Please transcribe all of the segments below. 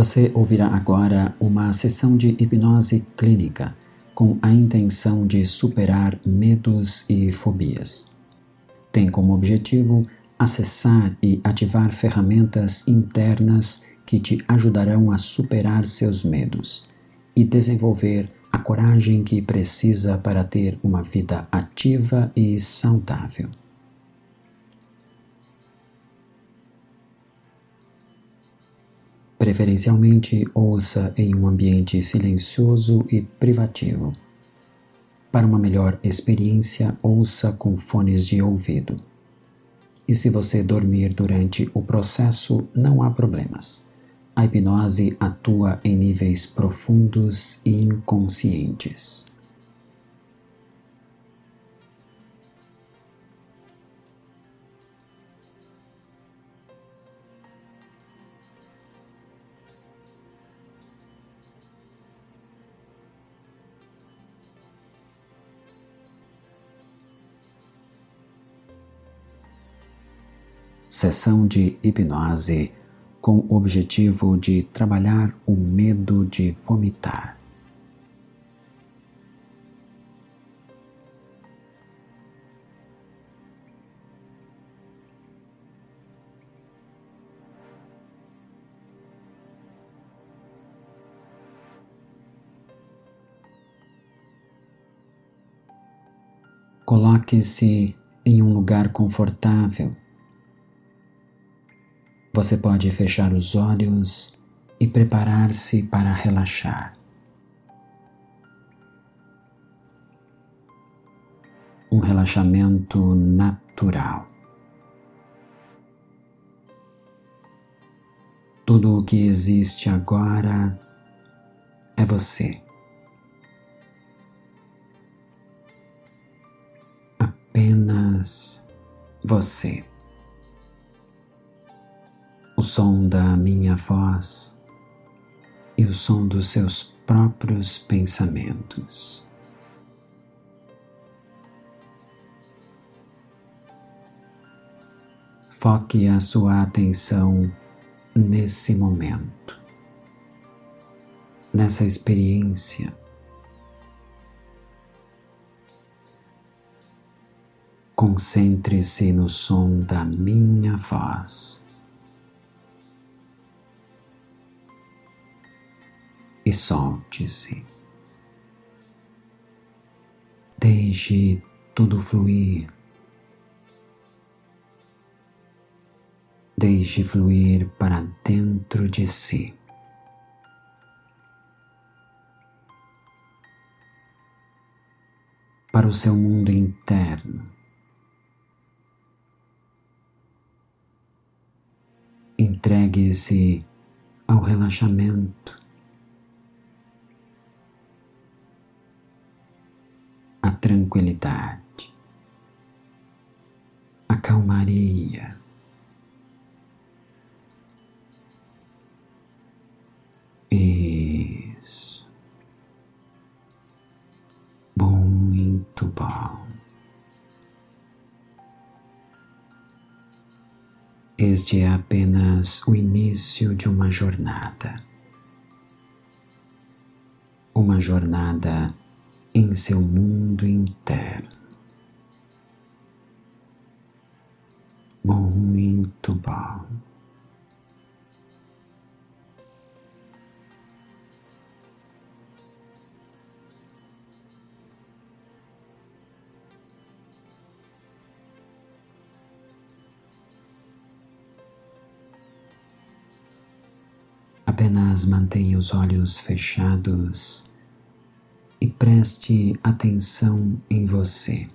Você ouvirá agora uma sessão de hipnose clínica com a intenção de superar medos e fobias. Tem como objetivo acessar e ativar ferramentas internas que te ajudarão a superar seus medos e desenvolver a coragem que precisa para ter uma vida ativa e saudável. Preferencialmente, ouça em um ambiente silencioso e privativo. Para uma melhor experiência, ouça com fones de ouvido. E se você dormir durante o processo, não há problemas. A hipnose atua em níveis profundos e inconscientes. Sessão de hipnose com o objetivo de trabalhar o medo de vomitar. Coloque-se em um lugar confortável você pode fechar os olhos e preparar-se para relaxar. Um relaxamento natural. Tudo o que existe agora é você. Apenas você o som da minha voz e o som dos seus próprios pensamentos. Foque a sua atenção nesse momento, nessa experiência. Concentre-se no som da minha voz. E solte-se. Deixe tudo fluir. Deixe fluir para dentro de si. Para o seu mundo interno. Entregue-se ao relaxamento. Tranquilidade, a calmaria. Isso. Muito bom. Este é apenas o início de uma jornada. Uma jornada em seu mundo interno. Muito bom. Apenas mantenha os olhos fechados preste atenção em você.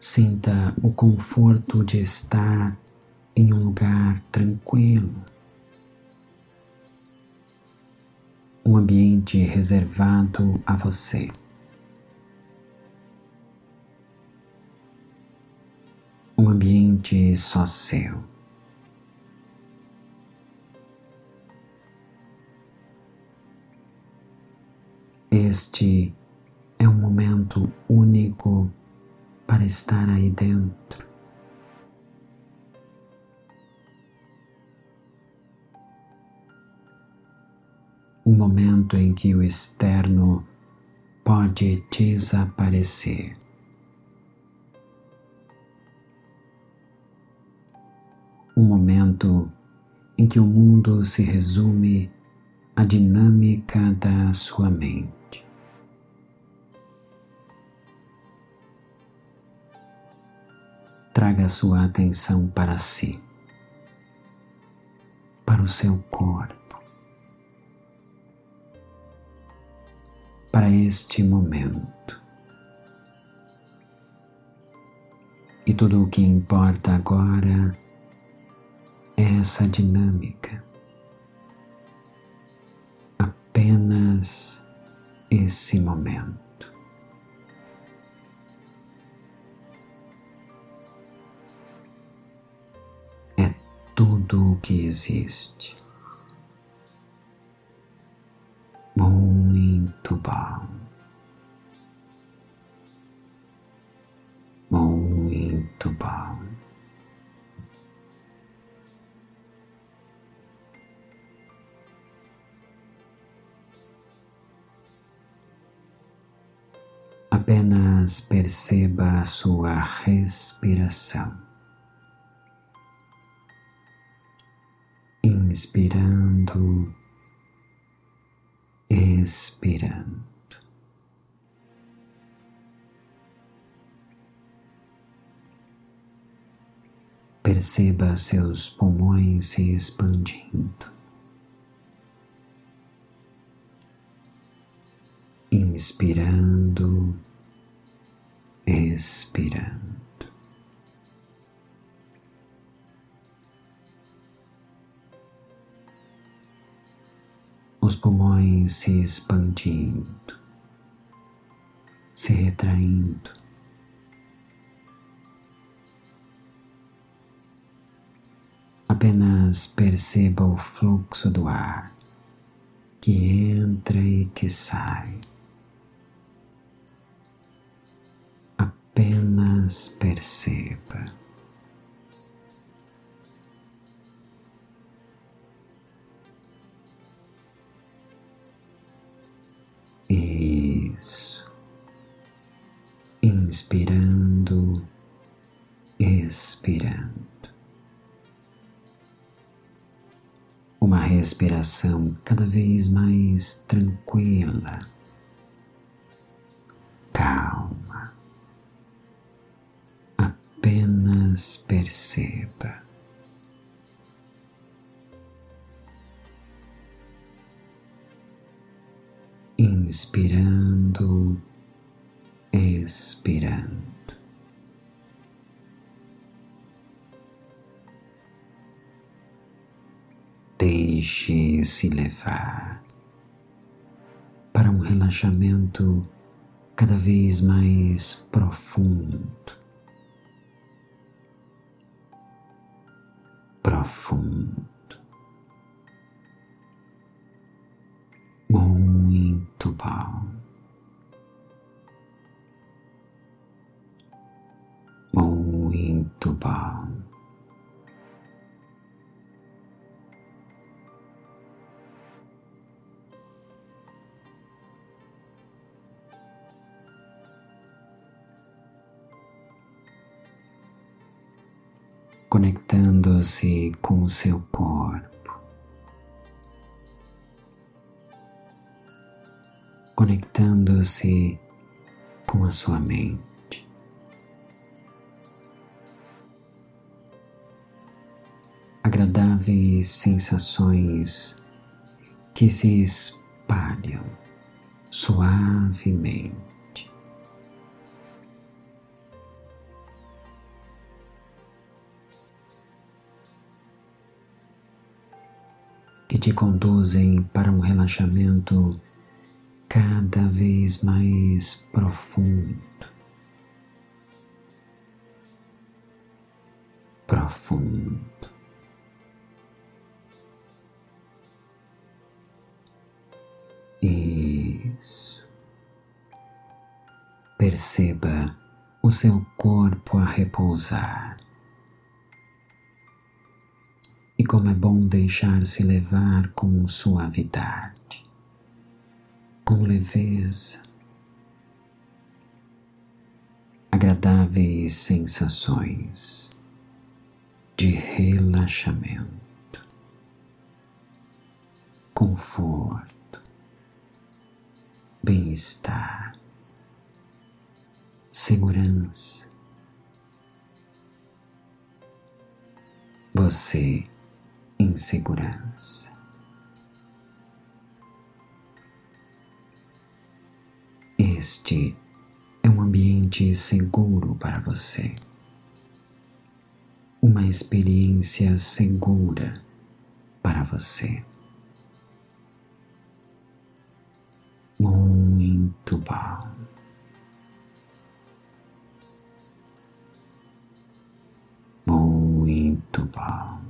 Sinta o conforto de estar em um lugar tranquilo, um ambiente reservado a você. Um ambiente só seu. Este é um momento único para estar aí dentro. Um momento em que o externo pode desaparecer. Um momento em que o mundo se resume à dinâmica da sua mente. Traga sua atenção para si, para o seu corpo, para este momento. E tudo o que importa agora é essa dinâmica. Apenas esse momento. Tudo o que existe. Muito bom. Muito bom. Apenas perceba a sua respiração. Inspirando, expirando. Perceba seus pulmões se expandindo. Inspirando, expirando. Pulmões se expandindo, se retraindo. Apenas perceba o fluxo do ar que entra e que sai. Apenas perceba. Isso. Inspirando, expirando. Uma respiração cada vez mais tranquila, calma. Apenas perceba. Inspirando, expirando. Deixe-se levar para um relaxamento cada vez mais profundo. Profundo. muito bom. Conectando-se com o seu corpo, conectando-se com a sua mente. Sensações que se espalham suavemente. que te conduzem para um relaxamento cada vez mais profundo. Profundo. Perceba o seu corpo a repousar. E como é bom deixar-se levar com suavidade, com leveza, agradáveis sensações de relaxamento, conforto, bem-estar, segurança. Você em segurança. Este é um ambiente seguro para você, uma experiência segura para você. Muito bom. Muito bom.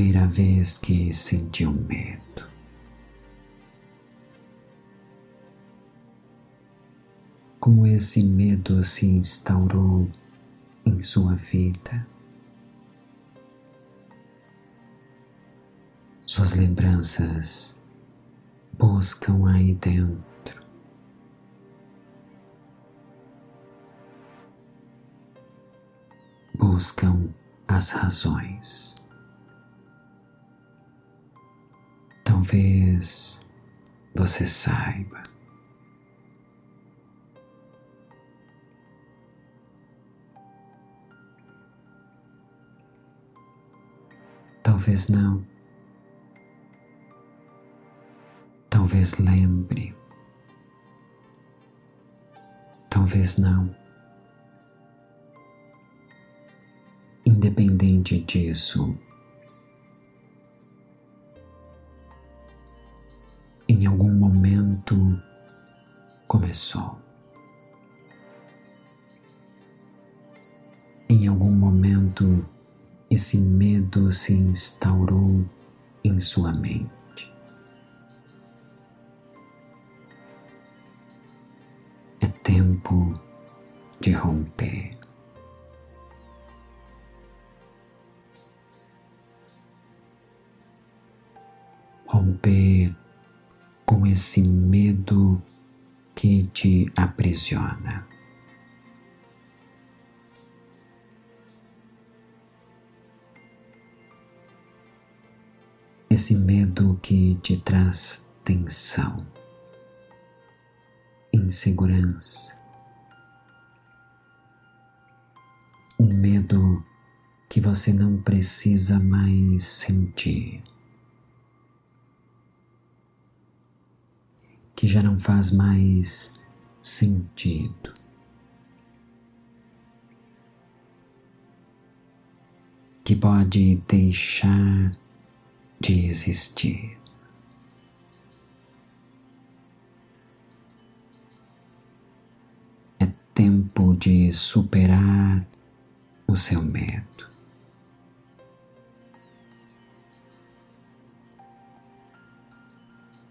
Primeira vez que sentiu medo. Como esse medo se instaurou em sua vida. Suas lembranças buscam aí dentro. Buscam as razões. Talvez você saiba. Talvez não. Talvez lembre. Talvez não. Independente disso, em algum momento começou. Em algum momento, esse medo se instaurou em sua mente. É tempo de romper. Romper com esse medo que te aprisiona. Esse medo que te traz tensão, insegurança, um medo que você não precisa mais sentir. Que já não faz mais sentido. Que pode deixar de existir. É tempo de superar o seu medo.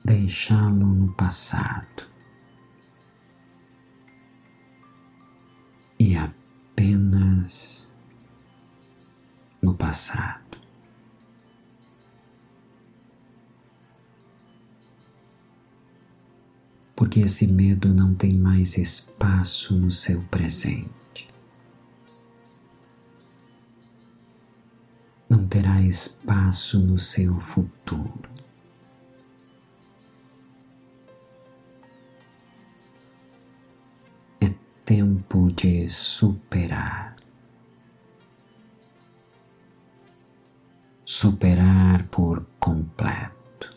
Deixá-lo no passado e apenas no passado. Porque esse medo não tem mais espaço no seu presente. Não terá espaço no seu futuro. Tempo de superar. Superar por completo.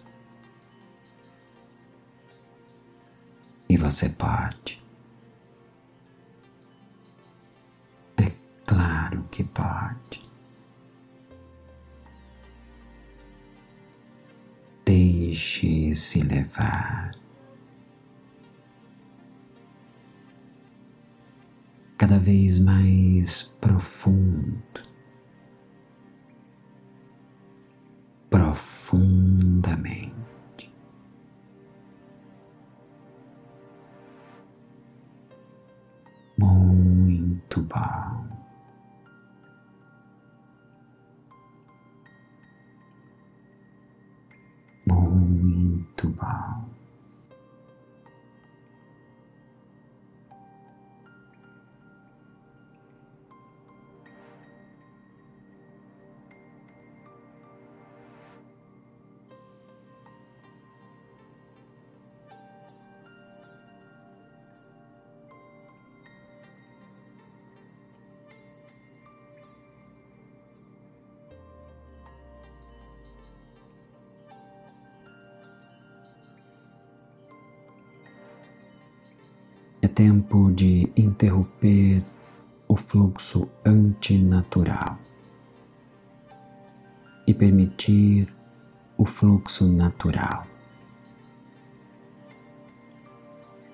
E você pode. É claro que pode. Deixe-se levar. Cada vez mais profundo, tempo de interromper o fluxo antinatural e permitir o fluxo natural.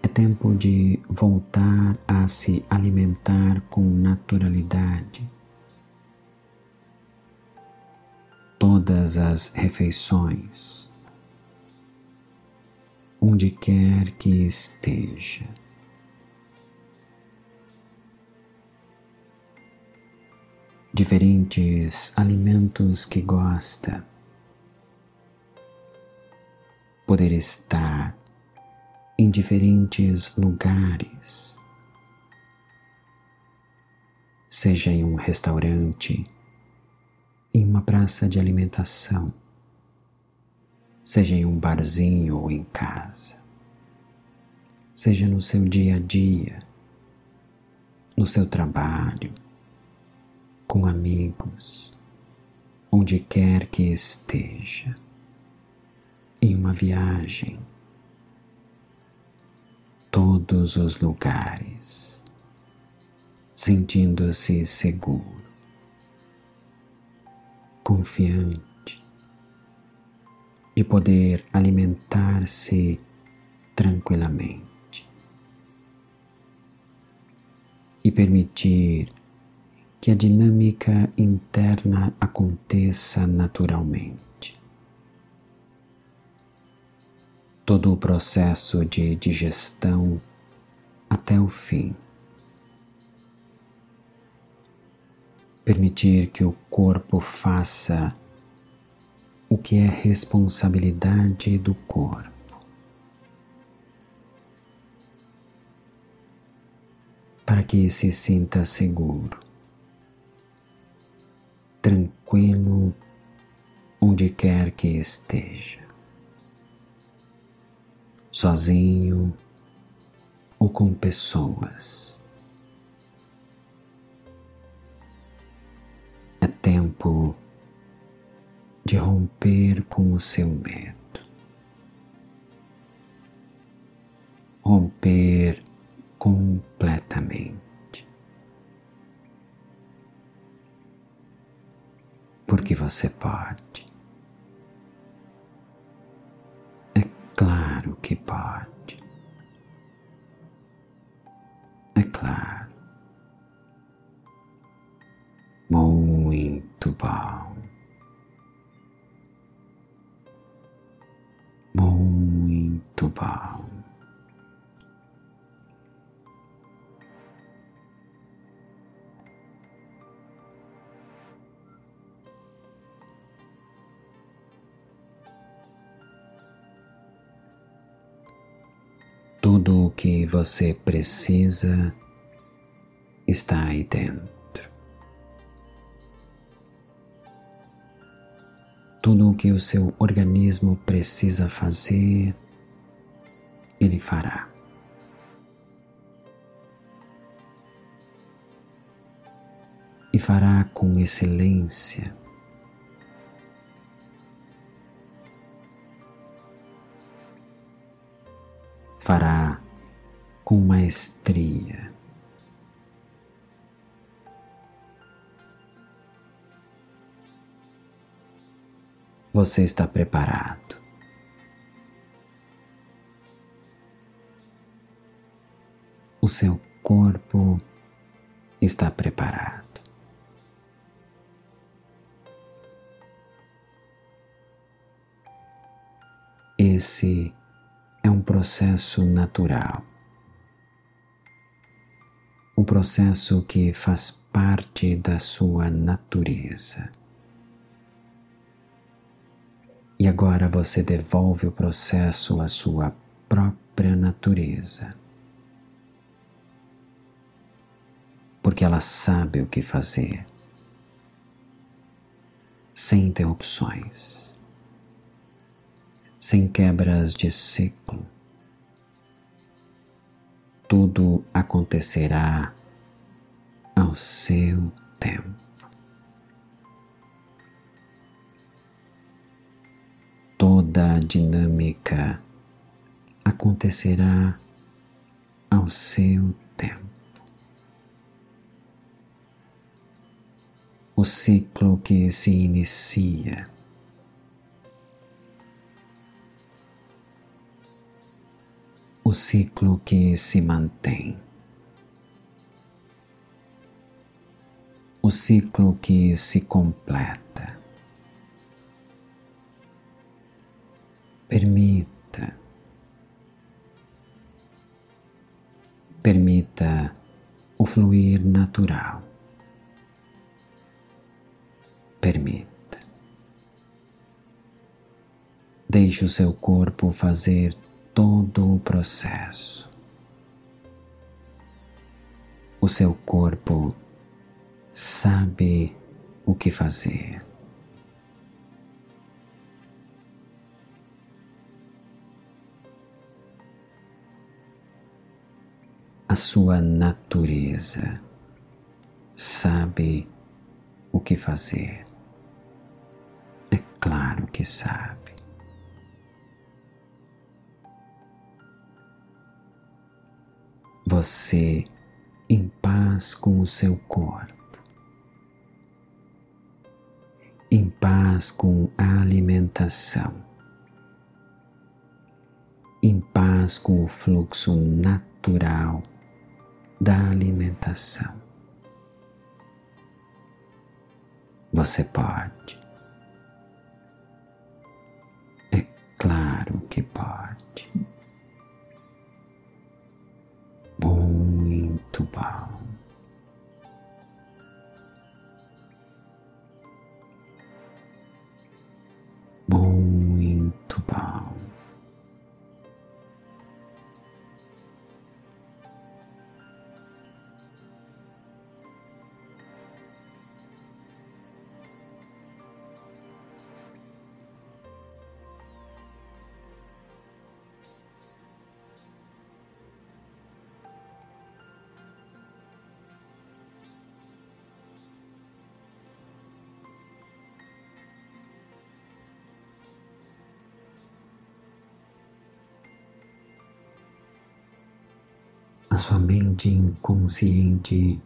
É tempo de voltar a se alimentar com naturalidade. Todas as refeições, onde quer que esteja. Diferentes alimentos que gosta, poder estar em diferentes lugares, seja em um restaurante, em uma praça de alimentação, seja em um barzinho ou em casa, seja no seu dia a dia, no seu trabalho com amigos, onde quer que esteja, em uma viagem, todos os lugares, sentindo-se seguro, confiante de poder alimentar-se tranquilamente e permitir que a dinâmica interna aconteça naturalmente. Todo o processo de digestão até o fim. Permitir que o corpo faça o que é responsabilidade do corpo. Para que se sinta seguro tranquilo onde quer que esteja, sozinho ou com pessoas. É tempo de romper com o seu medo, romper completamente. Porque você pode. É claro que pode. É claro. Muito bom. Muito bom. Que você precisa está aí dentro. Tudo o que o seu organismo precisa fazer, ele fará. E fará com excelência. Fará com maestria. Você está preparado. O seu corpo está preparado. Esse é um processo natural. Um processo que faz parte da sua natureza. E agora você devolve o processo à sua própria natureza. Porque ela sabe o que fazer, sem interrupções, sem quebras de ciclo. Tudo acontecerá ao seu tempo. toda a dinâmica acontecerá ao seu tempo. O ciclo que se inicia. O ciclo que se mantém. O ciclo que se completa. Permita. Permita o fluir natural. Permita. Deixe o seu corpo fazer todo o processo. O seu corpo sabe o que fazer. a sua natureza sabe o que fazer. É claro que sabe. Você em paz com o seu corpo, em paz com a alimentação, em paz com o fluxo natural da alimentação. Você pode. É claro que pode. Bom. Muito bom. Sua mente inconsciente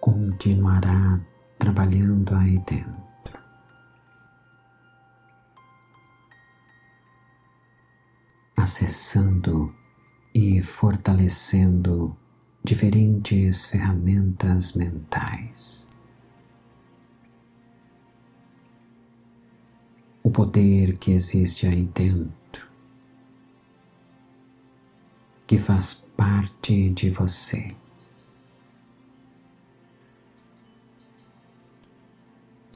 continuará trabalhando aí dentro. Acessando e fortalecendo diferentes ferramentas mentais. O poder que existe aí dentro que faz parte de você.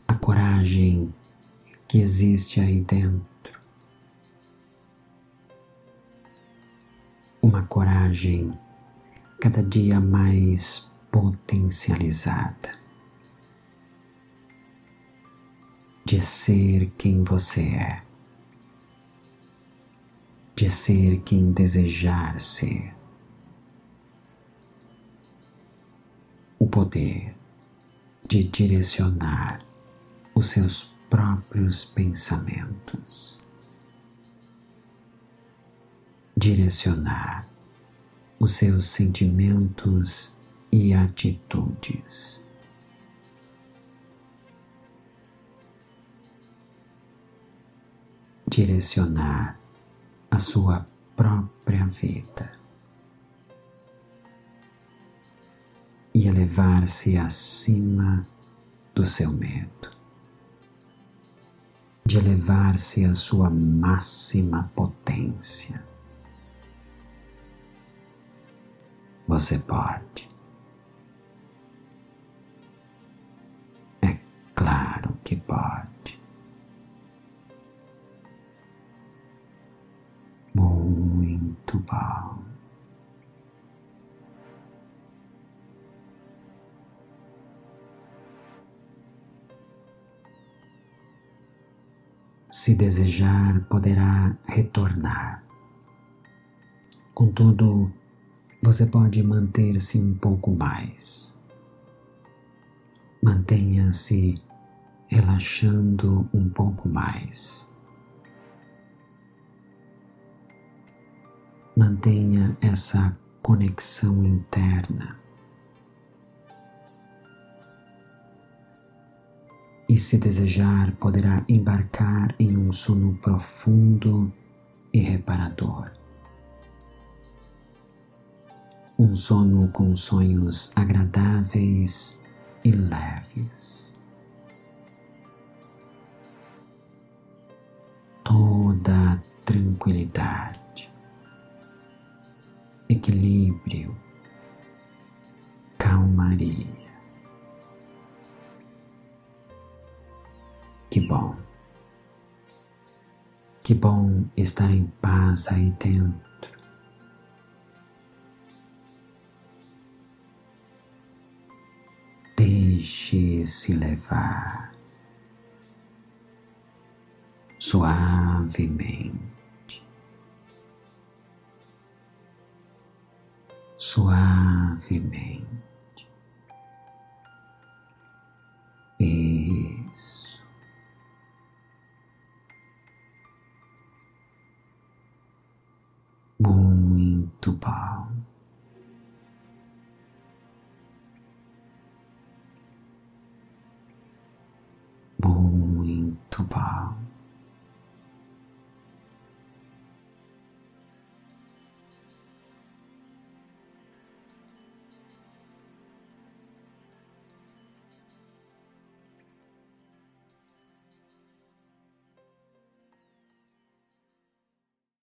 A coragem que existe aí dentro. Uma coragem cada dia mais potencializada de ser quem você é, de ser quem desejar ser. O poder de direcionar os seus próprios pensamentos. Direcionar os seus sentimentos e atitudes. Direcionar a sua própria vida e elevar-se acima do seu medo de elevar-se à sua máxima potência. Você pode. É claro que pode. Bom. Se desejar, poderá retornar. Contudo, você pode manter-se um pouco mais. Mantenha-se relaxando um pouco mais. Mantenha essa conexão interna. e, se desejar, poderá embarcar em um sono profundo e reparador. Um sono com sonhos agradáveis e leves. Toda tranquilidade, equilíbrio, calmaria. Que bom. Que bom estar em paz aí dentro. Deixe-se levar suavemente, suavemente.